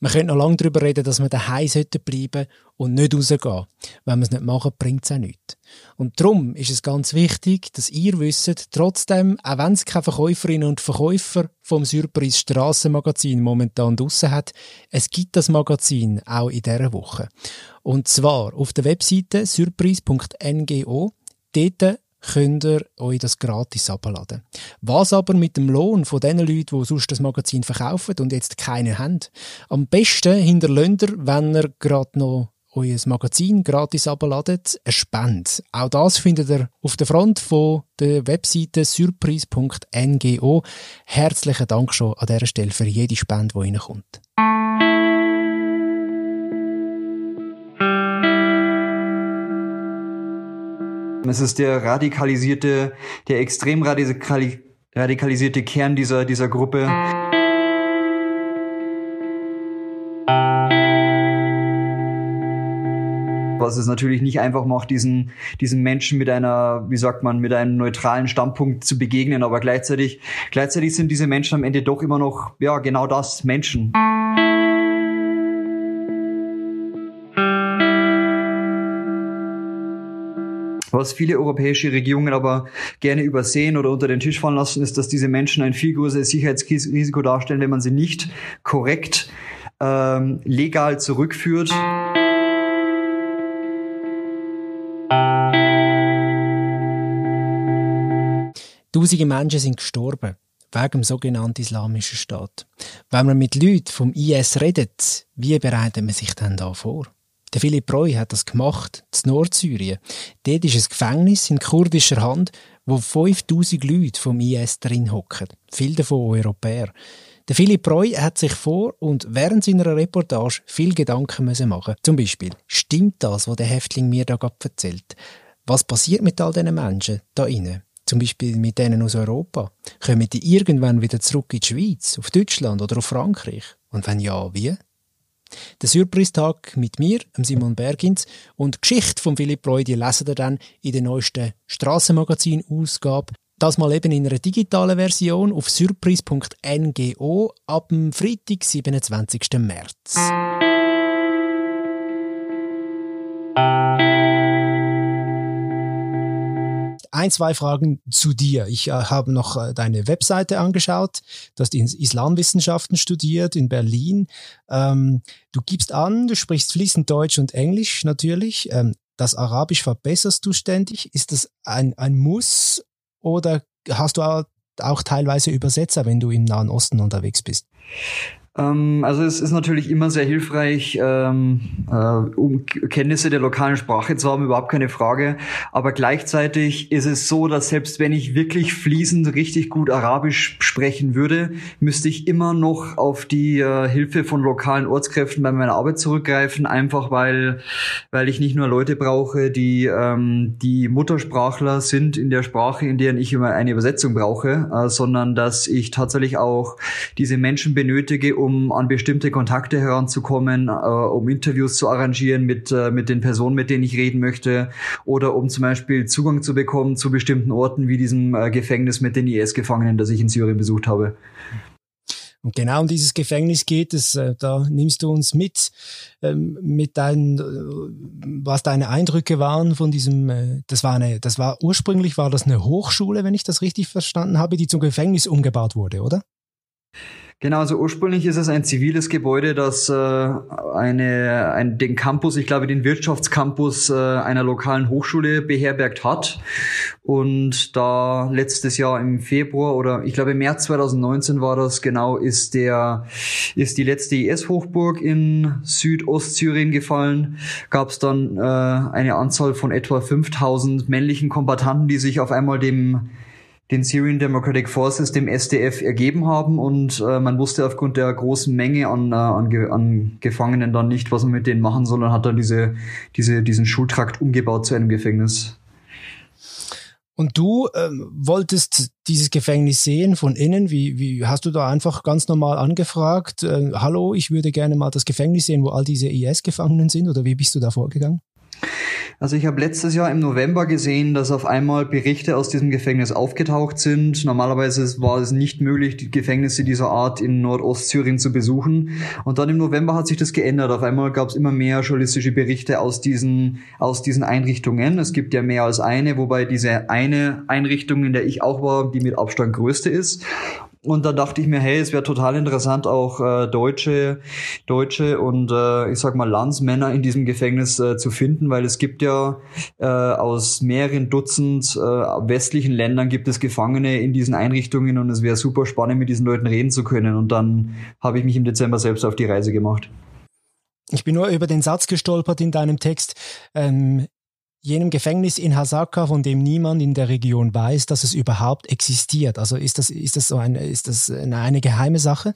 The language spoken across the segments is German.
Man könnte noch lange darüber reden, dass man daheim sollte bleiben und nicht rausgehen. Wenn man es nicht machen, bringt es auch nichts. Und darum ist es ganz wichtig, dass ihr wisst, trotzdem, auch wenn es keine Verkäuferinnen und Verkäufer vom Surprise Strassenmagazin momentan draussen hat, es gibt das Magazin auch in dieser Woche. Und zwar auf der Webseite surprise.ngo. Dort könnt ihr euch das gratis abladen. Was aber mit dem Lohn von den Leuten, die sonst das Magazin verkaufen und jetzt keine haben? Am besten hinterlönt ihr, wenn ihr gerade noch euer Magazin gratis abladet, eine Spende. Auch das findet ihr auf der Front von der Webseite surprise.ngo. Herzlichen Dank schon an dieser Stelle für jede Spende, die reinkommt. Es ist der radikalisierte, der extrem radikalisierte Kern dieser, dieser Gruppe. Was es natürlich nicht einfach macht, diesen, diesen Menschen mit einer, wie sagt man, mit einem neutralen Standpunkt zu begegnen, aber gleichzeitig, gleichzeitig sind diese Menschen am Ende doch immer noch, ja, genau das, Menschen. Was viele europäische Regierungen aber gerne übersehen oder unter den Tisch fallen lassen, ist, dass diese Menschen ein viel größeres Sicherheitsrisiko darstellen, wenn man sie nicht korrekt ähm, legal zurückführt. Tausende Menschen sind gestorben wegen dem sogenannten Islamischen Staat. Wenn man mit Leuten vom IS redet, wie bereitet man sich denn da vor? Der Philipp Roy hat das gemacht, in Nordsyrien. Dort ist ein Gefängnis in kurdischer Hand, wo 5000 Leute vom IS drin hocken. Viele davon Europäer. Der Philipp Roy hat sich vor und während seiner Reportage viel Gedanken müssen machen. Zum Beispiel, stimmt das, was der Häftling mir da gerade erzählt? Was passiert mit all diesen Menschen da innen? Zum Beispiel mit denen aus Europa. Kommen die irgendwann wieder zurück in die Schweiz, auf Deutschland oder auf Frankreich? Und wenn ja, wie? Der Surprise-Tag mit mir, Simon Bergins, und die Geschichte von Philipp Roy, lesen ihr dann in der neuesten Strassenmagazin-Ausgabe. Das mal eben in einer digitalen Version auf surprise.ngo ab dem Freitag, 27. März. Ein, zwei Fragen zu dir. Ich äh, habe noch äh, deine Webseite angeschaut. Du hast Islamwissenschaften studiert in Berlin. Ähm, du gibst an, du sprichst fließend Deutsch und Englisch natürlich. Ähm, das Arabisch verbesserst du ständig. Ist das ein, ein Muss oder hast du auch, auch teilweise Übersetzer, wenn du im Nahen Osten unterwegs bist? Ähm, also es ist natürlich immer sehr hilfreich, ähm, äh, um Kenntnisse der lokalen Sprache zu haben, überhaupt keine Frage. Aber gleichzeitig ist es so, dass selbst wenn ich wirklich fließend richtig gut Arabisch sprechen würde, müsste ich immer noch auf die äh, Hilfe von lokalen Ortskräften bei meiner Arbeit zurückgreifen, einfach weil, weil ich nicht nur Leute brauche, die, ähm, die Muttersprachler sind in der Sprache, in der ich immer eine Übersetzung brauche, äh, sondern dass ich tatsächlich auch diese Menschen benötige, um um an bestimmte Kontakte heranzukommen, äh, um Interviews zu arrangieren mit, äh, mit den Personen, mit denen ich reden möchte, oder um zum Beispiel Zugang zu bekommen zu bestimmten Orten wie diesem äh, Gefängnis mit den IS-Gefangenen, das ich in Syrien besucht habe. Und genau um dieses Gefängnis geht es. Äh, da nimmst du uns mit, ähm, mit deinen, äh, was deine Eindrücke waren von diesem, äh, das war eine, das war ursprünglich war das eine Hochschule, wenn ich das richtig verstanden habe, die zum Gefängnis umgebaut wurde, oder? Genau, also ursprünglich ist es ein ziviles Gebäude, das äh, eine, ein, den Campus, ich glaube den Wirtschaftscampus äh, einer lokalen Hochschule beherbergt hat. Und da letztes Jahr im Februar oder ich glaube im März 2019 war das genau, ist der ist die letzte IS-Hochburg in Südostsyrien gefallen. Gab es dann äh, eine Anzahl von etwa 5000 männlichen Kombattanten, die sich auf einmal dem den Syrian Democratic Forces, dem SDF, ergeben haben und äh, man wusste aufgrund der großen Menge an, äh, an, an Gefangenen dann nicht, was man mit denen machen soll und hat dann diese, diese, diesen Schultrakt umgebaut zu einem Gefängnis. Und du ähm, wolltest dieses Gefängnis sehen von innen. Wie, wie hast du da einfach ganz normal angefragt? Äh, Hallo, ich würde gerne mal das Gefängnis sehen, wo all diese IS-Gefangenen sind. Oder wie bist du da vorgegangen? Also ich habe letztes Jahr im November gesehen, dass auf einmal Berichte aus diesem Gefängnis aufgetaucht sind. Normalerweise war es nicht möglich, die Gefängnisse dieser Art in Nordostsyrien zu besuchen. Und dann im November hat sich das geändert. Auf einmal gab es immer mehr journalistische Berichte aus diesen, aus diesen Einrichtungen. Es gibt ja mehr als eine, wobei diese eine Einrichtung, in der ich auch war, die mit Abstand größte ist. Und dann dachte ich mir, hey, es wäre total interessant, auch äh, Deutsche, Deutsche und äh, ich sag mal Landsmänner in diesem Gefängnis äh, zu finden, weil es gibt ja äh, aus mehreren Dutzend äh, westlichen Ländern gibt es Gefangene in diesen Einrichtungen und es wäre super spannend, mit diesen Leuten reden zu können. Und dann habe ich mich im Dezember selbst auf die Reise gemacht. Ich bin nur über den Satz gestolpert in deinem Text. Ähm, jenem Gefängnis in Hasaka, von dem niemand in der Region weiß, dass es überhaupt existiert. Also ist das, ist das so eine, ist das eine, eine geheime Sache?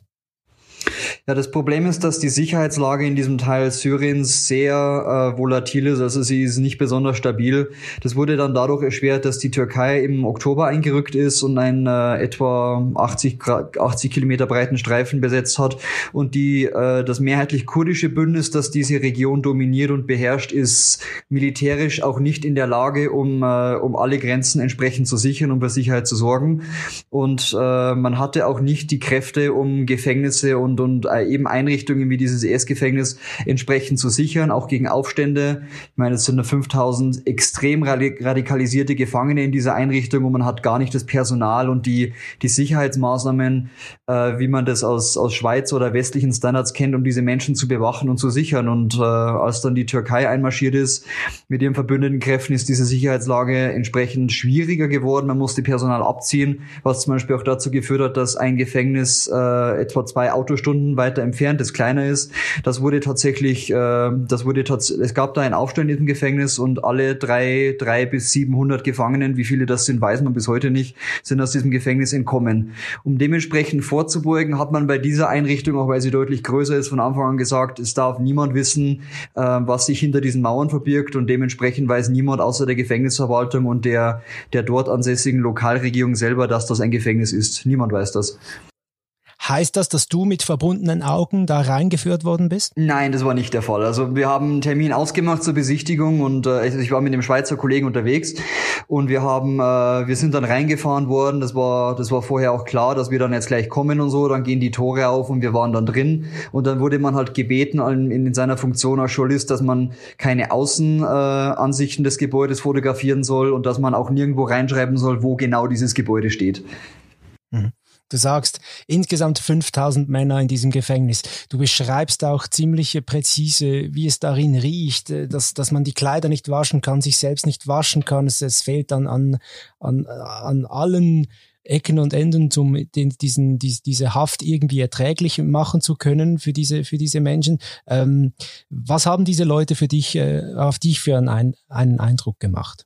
Ja, das Problem ist, dass die Sicherheitslage in diesem Teil Syriens sehr äh, volatil ist. Also sie ist nicht besonders stabil. Das wurde dann dadurch erschwert, dass die Türkei im Oktober eingerückt ist und einen äh, etwa 80, 80 Kilometer breiten Streifen besetzt hat. Und die äh, das mehrheitlich kurdische Bündnis, das diese Region dominiert und beherrscht, ist militärisch auch nicht in der Lage, um, äh, um alle Grenzen entsprechend zu sichern und für Sicherheit zu sorgen. Und äh, man hatte auch nicht die Kräfte, um Gefängnisse und, und äh, eben Einrichtungen wie dieses ES-Gefängnis entsprechend zu sichern, auch gegen Aufstände. Ich meine, es sind nur 5000 extrem radikalisierte Gefangene in dieser Einrichtung und man hat gar nicht das Personal und die, die Sicherheitsmaßnahmen, äh, wie man das aus, aus Schweiz oder westlichen Standards kennt, um diese Menschen zu bewachen und zu sichern. Und äh, als dann die Türkei einmarschiert ist mit ihren verbündeten Kräften, ist diese Sicherheitslage entsprechend schwieriger geworden. Man musste Personal abziehen, was zum Beispiel auch dazu geführt hat, dass ein Gefängnis äh, etwa zwei Autostunden weiter entfernt, das kleiner ist. Das wurde tatsächlich, äh, das wurde es gab da einen Aufstand Gefängnis und alle drei, drei bis 700 Gefangenen, wie viele das sind, weiß man bis heute nicht, sind aus diesem Gefängnis entkommen. Um dementsprechend vorzubeugen, hat man bei dieser Einrichtung, auch weil sie deutlich größer ist, von Anfang an gesagt, es darf niemand wissen, äh, was sich hinter diesen Mauern verbirgt und dementsprechend weiß niemand außer der Gefängnisverwaltung und der, der dort ansässigen Lokalregierung selber, dass das ein Gefängnis ist. Niemand weiß das. Heißt das, dass du mit verbundenen Augen da reingeführt worden bist? Nein, das war nicht der Fall. Also wir haben einen Termin ausgemacht zur Besichtigung und äh, ich war mit dem Schweizer Kollegen unterwegs und wir haben, äh, wir sind dann reingefahren worden. Das war, das war vorher auch klar, dass wir dann jetzt gleich kommen und so. Dann gehen die Tore auf und wir waren dann drin und dann wurde man halt gebeten in, in seiner Funktion als Journalist, dass man keine Außenansichten äh, des Gebäudes fotografieren soll und dass man auch nirgendwo reinschreiben soll, wo genau dieses Gebäude steht. Mhm. Du sagst insgesamt 5000 Männer in diesem Gefängnis. Du beschreibst auch ziemlich präzise, wie es darin riecht, äh, dass, dass man die Kleider nicht waschen kann, sich selbst nicht waschen kann. Es, es fehlt dann an, an, an allen Ecken und Enden, um den, diesen, die, diese Haft irgendwie erträglich machen zu können für diese, für diese Menschen. Ähm, was haben diese Leute für dich, äh, auf dich für einen, einen Eindruck gemacht?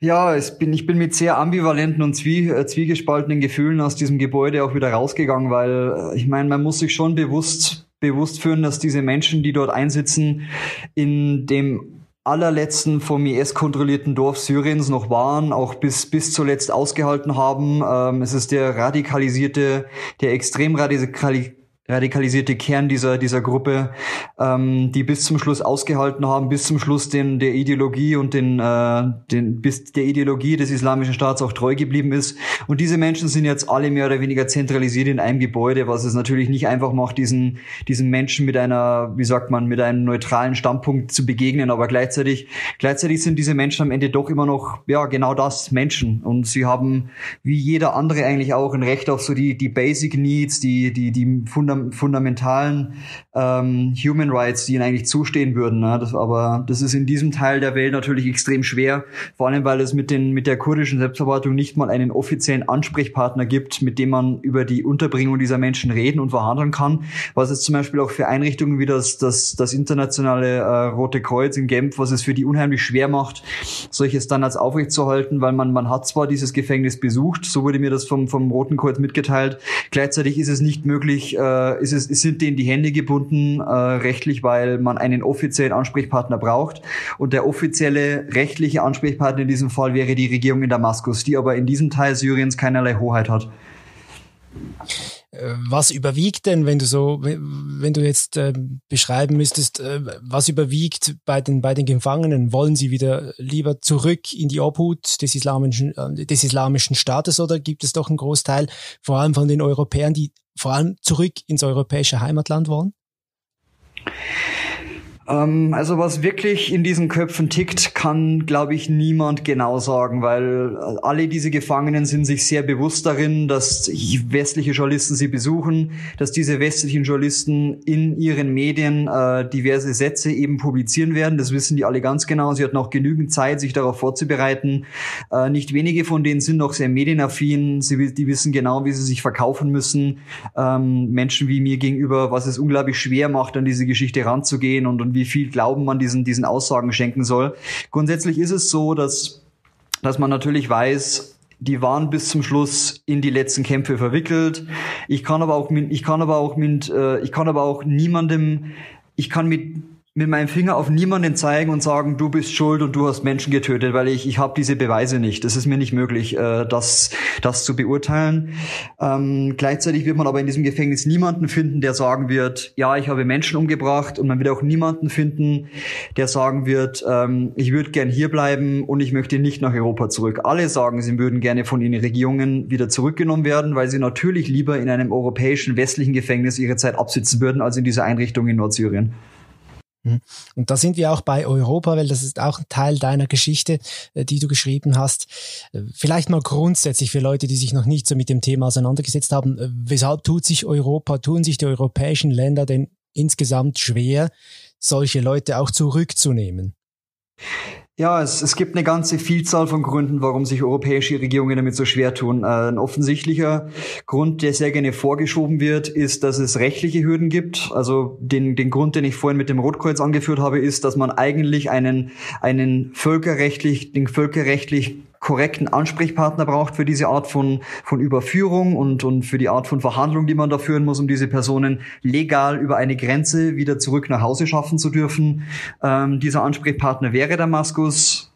Ja, ich bin, ich bin mit sehr ambivalenten und zwie, äh, zwiegespaltenen Gefühlen aus diesem Gebäude auch wieder rausgegangen, weil äh, ich meine, man muss sich schon bewusst, bewusst führen, dass diese Menschen, die dort einsitzen, in dem allerletzten vom IS kontrollierten Dorf Syriens noch waren, auch bis, bis zuletzt ausgehalten haben. Ähm, es ist der radikalisierte, der extrem radikali radikalisierte Kern dieser, dieser Gruppe, ähm, die bis zum Schluss ausgehalten haben, bis zum Schluss den, der Ideologie und den, äh, den, bis der Ideologie des Islamischen Staats auch treu geblieben ist. Und diese Menschen sind jetzt alle mehr oder weniger zentralisiert in einem Gebäude, was es natürlich nicht einfach macht, diesen, diesen Menschen mit einer, wie sagt man, mit einem neutralen Standpunkt zu begegnen. Aber gleichzeitig, gleichzeitig sind diese Menschen am Ende doch immer noch, ja, genau das, Menschen. Und sie haben, wie jeder andere eigentlich auch, ein Recht auf so die, die Basic Needs, die, die, die Fundament fundamentalen ähm, Human Rights, die ihnen eigentlich zustehen würden. Ne? Das, aber das ist in diesem Teil der Welt natürlich extrem schwer, vor allem weil es mit, den, mit der kurdischen Selbstverwaltung nicht mal einen offiziellen Ansprechpartner gibt, mit dem man über die Unterbringung dieser Menschen reden und verhandeln kann. Was es zum Beispiel auch für Einrichtungen wie das, das, das internationale äh, Rote Kreuz in Genf, was es für die unheimlich schwer macht, solche Standards aufrechtzuerhalten, weil man, man hat zwar dieses Gefängnis besucht, so wurde mir das vom, vom Roten Kreuz mitgeteilt, gleichzeitig ist es nicht möglich, äh, äh, ist es, sind denen die Hände gebunden äh, rechtlich, weil man einen offiziellen Ansprechpartner braucht. Und der offizielle rechtliche Ansprechpartner in diesem Fall wäre die Regierung in Damaskus, die aber in diesem Teil Syriens keinerlei Hoheit hat. Äh, was überwiegt denn, wenn du so, wenn du jetzt äh, beschreiben müsstest, äh, was überwiegt bei den, bei den Gefangenen? Wollen sie wieder lieber zurück in die Obhut des islamischen, äh, des islamischen Staates oder gibt es doch einen Großteil, vor allem von den Europäern, die vor allem zurück ins europäische Heimatland wollen? Ähm, also was wirklich in diesen Köpfen tickt, kann, glaube ich, niemand genau sagen, weil alle diese Gefangenen sind sich sehr bewusst darin, dass westliche Journalisten sie besuchen, dass diese westlichen Journalisten in ihren Medien äh, diverse Sätze eben publizieren werden. Das wissen die alle ganz genau. Sie hatten auch genügend Zeit, sich darauf vorzubereiten. Äh, nicht wenige von denen sind noch sehr medienaffin. Sie, die wissen genau, wie sie sich verkaufen müssen. Ähm, Menschen wie mir gegenüber, was es unglaublich schwer macht, an diese Geschichte ranzugehen und, und wie viel Glauben man diesen, diesen Aussagen schenken soll. Grundsätzlich ist es so, dass, dass man natürlich weiß, die waren bis zum Schluss in die letzten Kämpfe verwickelt. Ich kann aber auch, ich kann aber auch mit, äh, ich kann aber auch niemandem, ich kann mit mit meinem Finger auf niemanden zeigen und sagen, du bist schuld und du hast Menschen getötet, weil ich, ich habe diese Beweise nicht. Es ist mir nicht möglich, äh, das, das zu beurteilen. Ähm, gleichzeitig wird man aber in diesem Gefängnis niemanden finden, der sagen wird, ja, ich habe Menschen umgebracht und man wird auch niemanden finden, der sagen wird, ähm, ich würde gern hier bleiben und ich möchte nicht nach Europa zurück. Alle sagen, sie würden gerne von ihren Regierungen wieder zurückgenommen werden, weil sie natürlich lieber in einem europäischen westlichen Gefängnis ihre Zeit absitzen würden, als in dieser Einrichtung in Nordsyrien. Mhm. Und da sind wir auch bei Europa, weil das ist auch ein Teil deiner Geschichte, äh, die du geschrieben hast. Äh, vielleicht mal grundsätzlich für Leute, die sich noch nicht so mit dem Thema auseinandergesetzt haben, äh, weshalb tut sich Europa, tun sich die europäischen Länder denn insgesamt schwer, solche Leute auch zurückzunehmen? Ja, es, es gibt eine ganze Vielzahl von Gründen, warum sich europäische Regierungen damit so schwer tun. Äh, ein offensichtlicher Grund, der sehr gerne vorgeschoben wird, ist, dass es rechtliche Hürden gibt. Also den, den Grund, den ich vorhin mit dem Rotkreuz angeführt habe, ist, dass man eigentlich einen, einen völkerrechtlich, den völkerrechtlich korrekten Ansprechpartner braucht für diese Art von, von Überführung und, und für die Art von Verhandlung, die man da führen muss, um diese Personen legal über eine Grenze wieder zurück nach Hause schaffen zu dürfen. Ähm, dieser Ansprechpartner wäre Damaskus.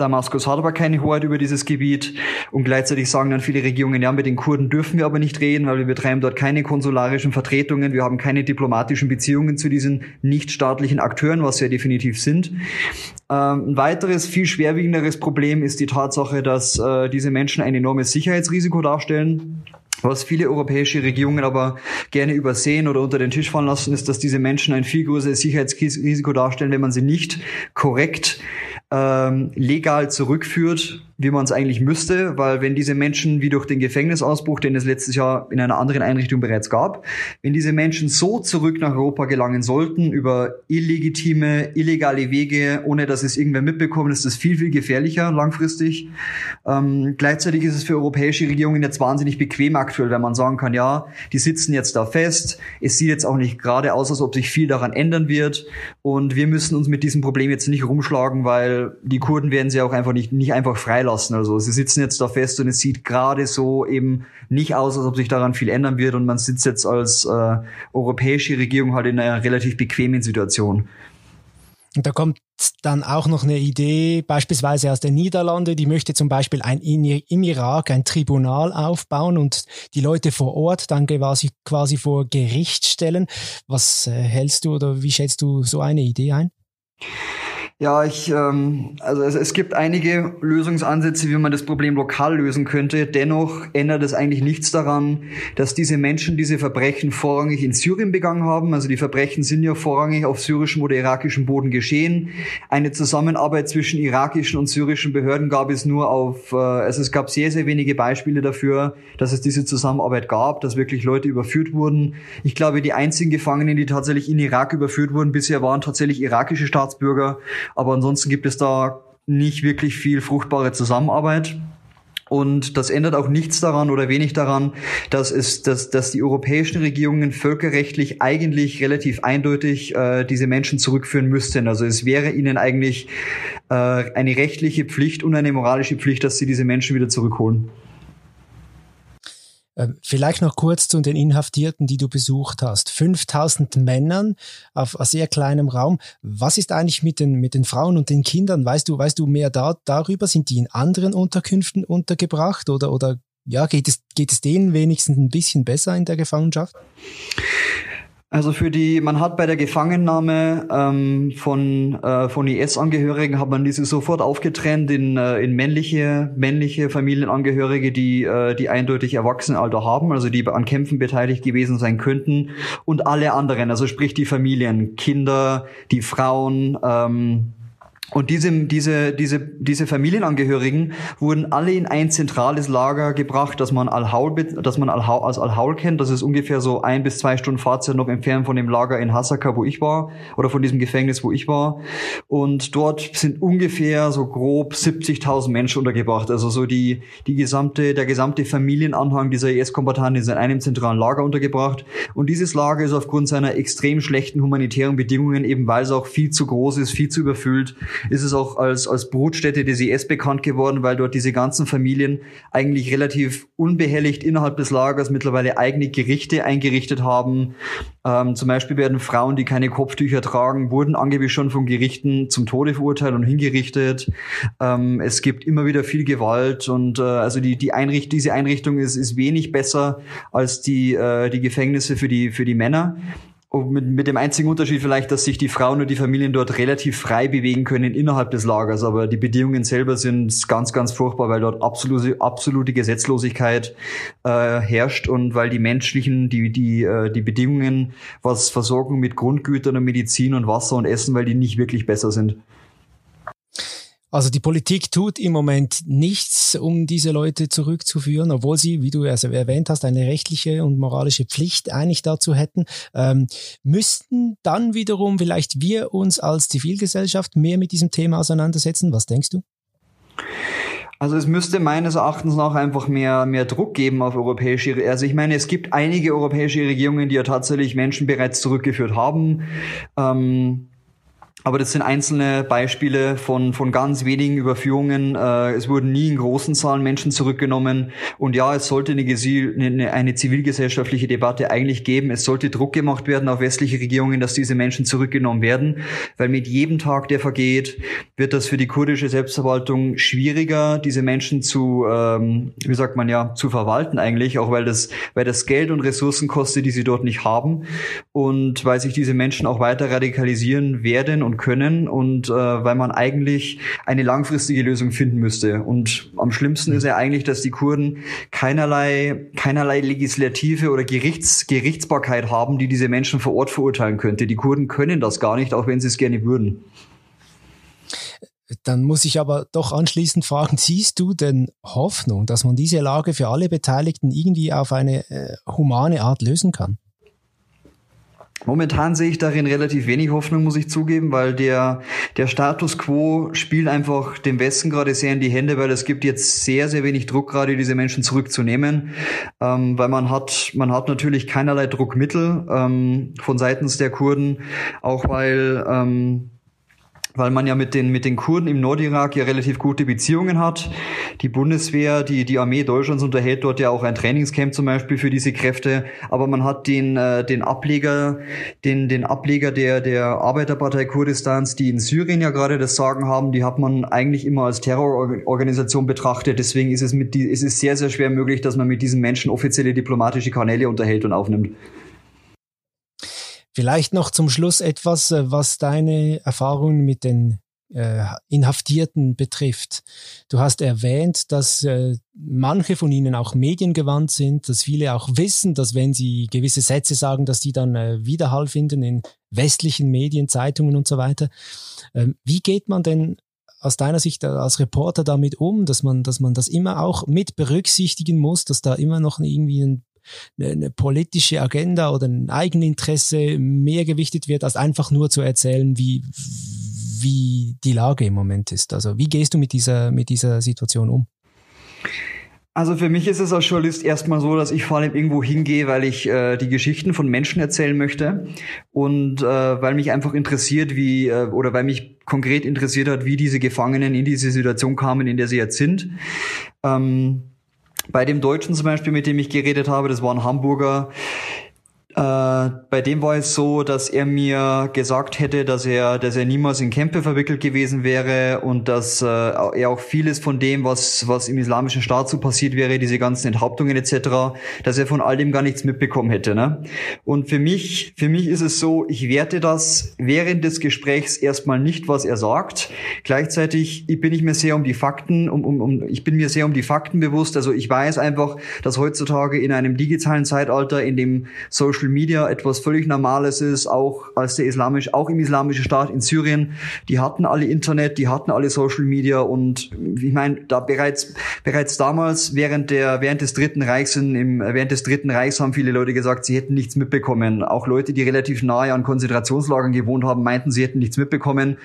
Damaskus hat aber keine Hoheit über dieses Gebiet und gleichzeitig sagen dann viele Regierungen, ja, mit den Kurden dürfen wir aber nicht reden, weil wir betreiben dort keine konsularischen Vertretungen, wir haben keine diplomatischen Beziehungen zu diesen nichtstaatlichen Akteuren, was wir definitiv sind. Ähm, ein weiteres, viel schwerwiegenderes Problem ist die Tatsache, dass äh, diese Menschen ein enormes Sicherheitsrisiko darstellen. Was viele europäische Regierungen aber gerne übersehen oder unter den Tisch fallen lassen, ist, dass diese Menschen ein viel größeres Sicherheitsrisiko darstellen, wenn man sie nicht korrekt ähm, legal zurückführt, wie man es eigentlich müsste, weil wenn diese Menschen wie durch den Gefängnisausbruch, den es letztes Jahr in einer anderen Einrichtung bereits gab, wenn diese Menschen so zurück nach Europa gelangen sollten über illegitime, illegale Wege, ohne dass es irgendwer mitbekommt, ist das viel, viel gefährlicher langfristig. Ähm, gleichzeitig ist es für europäische Regierungen jetzt wahnsinnig bequem aktuell, wenn man sagen kann, ja, die sitzen jetzt da fest, es sieht jetzt auch nicht gerade aus, als ob sich viel daran ändern wird und wir müssen uns mit diesem Problem jetzt nicht rumschlagen, weil die Kurden werden sie auch einfach nicht, nicht einfach freilassen. Also sie sitzen jetzt da fest und es sieht gerade so eben nicht aus, als ob sich daran viel ändern wird und man sitzt jetzt als äh, europäische Regierung halt in einer relativ bequemen Situation. Und da kommt dann auch noch eine Idee, beispielsweise aus den Niederlanden, die möchte zum Beispiel ein, im Irak ein Tribunal aufbauen und die Leute vor Ort dann quasi, quasi vor Gericht stellen. Was äh, hältst du oder wie schätzt du so eine Idee ein? Ja, ich, ähm, also es, es gibt einige Lösungsansätze, wie man das Problem lokal lösen könnte. Dennoch ändert es eigentlich nichts daran, dass diese Menschen diese Verbrechen vorrangig in Syrien begangen haben. Also die Verbrechen sind ja vorrangig auf syrischem oder irakischem Boden geschehen. Eine Zusammenarbeit zwischen irakischen und syrischen Behörden gab es nur auf, äh, also es gab sehr, sehr wenige Beispiele dafür, dass es diese Zusammenarbeit gab, dass wirklich Leute überführt wurden. Ich glaube, die einzigen Gefangenen, die tatsächlich in Irak überführt wurden, bisher waren tatsächlich irakische Staatsbürger. Aber ansonsten gibt es da nicht wirklich viel fruchtbare Zusammenarbeit. Und das ändert auch nichts daran oder wenig daran, dass es, dass, dass die europäischen Regierungen völkerrechtlich eigentlich relativ eindeutig äh, diese Menschen zurückführen müssten. Also es wäre ihnen eigentlich äh, eine rechtliche Pflicht und eine moralische Pflicht, dass sie diese Menschen wieder zurückholen. Ähm, vielleicht noch kurz zu den Inhaftierten, die du besucht hast. 5000 Männern auf sehr kleinem Raum. Was ist eigentlich mit den, mit den Frauen und den Kindern? Weißt du, weißt du mehr da, darüber? Sind die in anderen Unterkünften untergebracht oder, oder ja, geht es, geht es denen wenigstens ein bisschen besser in der Gefangenschaft? Also für die, man hat bei der Gefangennahme ähm, von äh, von IS-Angehörigen hat man diese sofort aufgetrennt in äh, in männliche männliche Familienangehörige, die äh, die eindeutig Erwachsenenalter haben, also die an Kämpfen beteiligt gewesen sein könnten, und alle anderen, also sprich die Familien, Kinder, die Frauen. Ähm, und diese, diese, diese, diese Familienangehörigen wurden alle in ein zentrales Lager gebracht, das man Al-Haul, das man Al-Haul, als Al-Haul kennt. Das ist ungefähr so ein bis zwei Stunden Fahrzeit noch entfernt von dem Lager in Hasaka, wo ich war, oder von diesem Gefängnis, wo ich war. Und dort sind ungefähr so grob 70.000 Menschen untergebracht. Also so die, die gesamte, der gesamte Familienanhang dieser IS-Kombattanten ist in einem zentralen Lager untergebracht. Und dieses Lager ist aufgrund seiner extrem schlechten humanitären Bedingungen, eben weil es auch viel zu groß ist, viel zu überfüllt, ist es auch als, als Brutstätte des IS bekannt geworden, weil dort diese ganzen Familien eigentlich relativ unbehelligt innerhalb des Lagers mittlerweile eigene Gerichte eingerichtet haben. Ähm, zum Beispiel werden Frauen, die keine Kopftücher tragen, wurden angeblich schon von Gerichten zum Tode verurteilt und hingerichtet. Ähm, es gibt immer wieder viel Gewalt und äh, also die, die Einricht diese Einrichtung ist, ist wenig besser als die, äh, die Gefängnisse für die, für die Männer. Und mit, mit dem einzigen Unterschied vielleicht, dass sich die Frauen und die Familien dort relativ frei bewegen können innerhalb des Lagers, aber die Bedingungen selber sind ganz, ganz furchtbar, weil dort absolute, absolute Gesetzlosigkeit äh, herrscht und weil die menschlichen, die, die, äh, die Bedingungen, was Versorgung mit Grundgütern und Medizin und Wasser und Essen, weil die nicht wirklich besser sind. Also die Politik tut im Moment nichts, um diese Leute zurückzuführen, obwohl sie, wie du also erwähnt hast, eine rechtliche und moralische Pflicht eigentlich dazu hätten. Ähm, müssten dann wiederum vielleicht wir uns als Zivilgesellschaft mehr mit diesem Thema auseinandersetzen? Was denkst du? Also es müsste meines Erachtens noch einfach mehr, mehr Druck geben auf europäische, also ich meine, es gibt einige europäische Regierungen, die ja tatsächlich Menschen bereits zurückgeführt haben. Ähm, aber das sind einzelne Beispiele von, von ganz wenigen Überführungen. Äh, es wurden nie in großen Zahlen Menschen zurückgenommen. Und ja, es sollte eine, eine, eine, zivilgesellschaftliche Debatte eigentlich geben. Es sollte Druck gemacht werden auf westliche Regierungen, dass diese Menschen zurückgenommen werden. Weil mit jedem Tag, der vergeht, wird das für die kurdische Selbstverwaltung schwieriger, diese Menschen zu, ähm, wie sagt man ja, zu verwalten eigentlich. Auch weil das, weil das Geld und Ressourcen kostet, die sie dort nicht haben. Und weil sich diese Menschen auch weiter radikalisieren werden und können und äh, weil man eigentlich eine langfristige Lösung finden müsste. Und am schlimmsten ist ja eigentlich, dass die Kurden keinerlei, keinerlei Legislative oder Gerichts, Gerichtsbarkeit haben, die diese Menschen vor Ort verurteilen könnte. Die Kurden können das gar nicht, auch wenn sie es gerne würden. Dann muss ich aber doch anschließend fragen, siehst du denn Hoffnung, dass man diese Lage für alle Beteiligten irgendwie auf eine äh, humane Art lösen kann? Momentan sehe ich darin relativ wenig Hoffnung, muss ich zugeben, weil der, der Status quo spielt einfach dem Westen gerade sehr in die Hände, weil es gibt jetzt sehr, sehr wenig Druck, gerade diese Menschen zurückzunehmen, ähm, weil man hat, man hat natürlich keinerlei Druckmittel ähm, von seitens der Kurden, auch weil ähm, weil man ja mit den, mit den Kurden im Nordirak ja relativ gute Beziehungen hat. Die Bundeswehr, die, die Armee Deutschlands unterhält dort ja auch ein Trainingscamp zum Beispiel für diese Kräfte. Aber man hat den, äh, den Ableger, den, den Ableger der, der Arbeiterpartei Kurdistans, die in Syrien ja gerade das Sagen haben, die hat man eigentlich immer als Terrororganisation betrachtet. Deswegen ist es mit, die, ist es sehr, sehr schwer möglich, dass man mit diesen Menschen offizielle diplomatische Kanäle unterhält und aufnimmt. Vielleicht noch zum Schluss etwas, äh, was deine Erfahrungen mit den äh, Inhaftierten betrifft. Du hast erwähnt, dass äh, manche von ihnen auch mediengewandt sind, dass viele auch wissen, dass wenn sie gewisse Sätze sagen, dass die dann äh, Widerhall finden in westlichen Medien, Zeitungen und so weiter. Ähm, wie geht man denn aus deiner Sicht als Reporter damit um, dass man, dass man das immer auch mit berücksichtigen muss, dass da immer noch irgendwie ein eine, eine politische Agenda oder ein Eigeninteresse mehr gewichtet wird, als einfach nur zu erzählen, wie, wie die Lage im Moment ist. Also wie gehst du mit dieser, mit dieser Situation um? Also für mich ist es als Journalist erstmal so, dass ich vor allem irgendwo hingehe, weil ich äh, die Geschichten von Menschen erzählen möchte und äh, weil mich einfach interessiert, wie äh, oder weil mich konkret interessiert hat, wie diese Gefangenen in diese Situation kamen, in der sie jetzt sind. Ähm, bei dem Deutschen zum Beispiel, mit dem ich geredet habe, das war ein Hamburger, Äh, bei dem war es so, dass er mir gesagt hätte, dass er, dass er niemals in Kämpfe verwickelt gewesen wäre und dass äh, er auch vieles von dem, was, was im islamischen Staat so passiert wäre, diese ganzen Enthauptungen etc., dass er von all dem gar nichts mitbekommen hätte. Ne? Und für mich, für mich ist es so, ich werte das während des Gesprächs erstmal nicht, was er sagt. Gleichzeitig bin ich mir sehr um die Fakten, um, um, um, ich bin mir sehr um die Fakten bewusst. Also ich weiß einfach, dass heutzutage in einem digitalen Zeitalter, in dem Social Social Media etwas völlig Normales ist, auch als der islamisch, auch im islamischen Staat in Syrien. Die hatten alle Internet, die hatten alle Social Media und ich meine, da bereits, bereits damals während der, während des Dritten Reichs, im, während des Dritten Reichs haben viele Leute gesagt, sie hätten nichts mitbekommen. Auch Leute, die relativ nahe an Konzentrationslagern gewohnt haben, meinten, sie hätten nichts mitbekommen.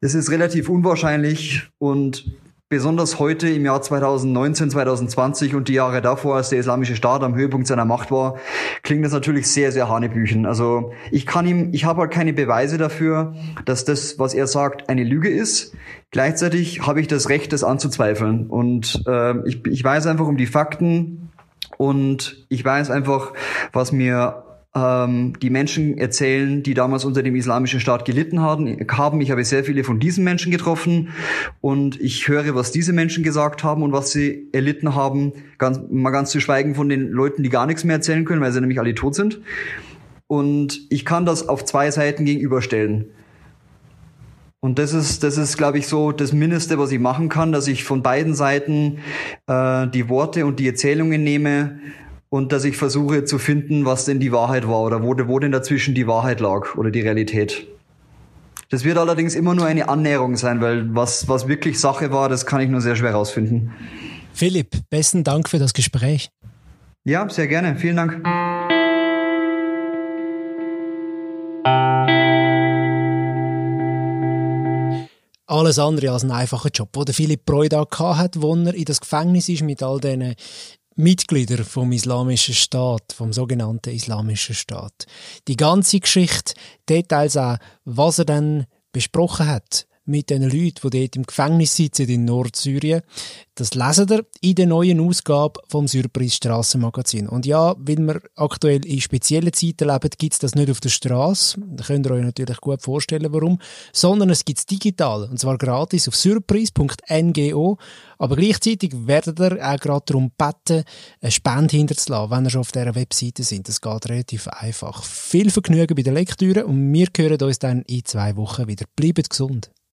Das ist relativ unwahrscheinlich und Besonders heute im Jahr 2019, 2020 und die Jahre davor, als der Islamische Staat am Höhepunkt seiner Macht war, klingt das natürlich sehr, sehr hanebüchen. Also ich kann ihm, ich habe halt keine Beweise dafür, dass das, was er sagt, eine Lüge ist. Gleichzeitig habe ich das Recht, das anzuzweifeln. Und äh, ich, ich weiß einfach um die Fakten und ich weiß einfach, was mir ähm, die Menschen erzählen, die damals unter dem islamischen Staat gelitten haben. Ich habe sehr viele von diesen Menschen getroffen und ich höre, was diese Menschen gesagt haben und was sie erlitten haben. Ganz, mal ganz zu schweigen von den Leuten, die gar nichts mehr erzählen können, weil sie nämlich alle tot sind. Und ich kann das auf zwei Seiten gegenüberstellen. Und das ist, das ist, glaube ich, so das Mindeste, was ich machen kann, dass ich von beiden Seiten äh, die Worte und die Erzählungen nehme und dass ich versuche zu finden, was denn die Wahrheit war oder wo, wo denn dazwischen die Wahrheit lag oder die Realität. Das wird allerdings immer nur eine Annäherung sein, weil was, was wirklich Sache war, das kann ich nur sehr schwer herausfinden. Philipp, besten Dank für das Gespräch. Ja, sehr gerne. Vielen Dank. alles andere als ein einfacher Job, wo der Philipp Breuda hat, wo er in das Gefängnis ist mit all diesen Mitglieder vom Islamischen Staat, vom sogenannten Islamischen Staat. Die ganze Geschichte, Details auch, was er dann besprochen hat mit den Leuten, die dort im Gefängnis sitzen in Nordsyrien. Das lesen ihr in der neuen Ausgabe vom Surprise Strassenmagazin. Und ja, weil wir aktuell in speziellen Zeiten leben, gibt es das nicht auf der Straße. Da könnt ihr euch natürlich gut vorstellen, warum. Sondern es gibt es digital. Und zwar gratis auf surprise.ngo. Aber gleichzeitig werdet ihr auch gerade darum beten, eine Spende hinterzulassen, wenn ihr schon auf dieser Webseite sind. Das geht relativ einfach. Viel Vergnügen bei der Lektüre und wir hören uns dann in zwei Wochen wieder. Bleibt gesund.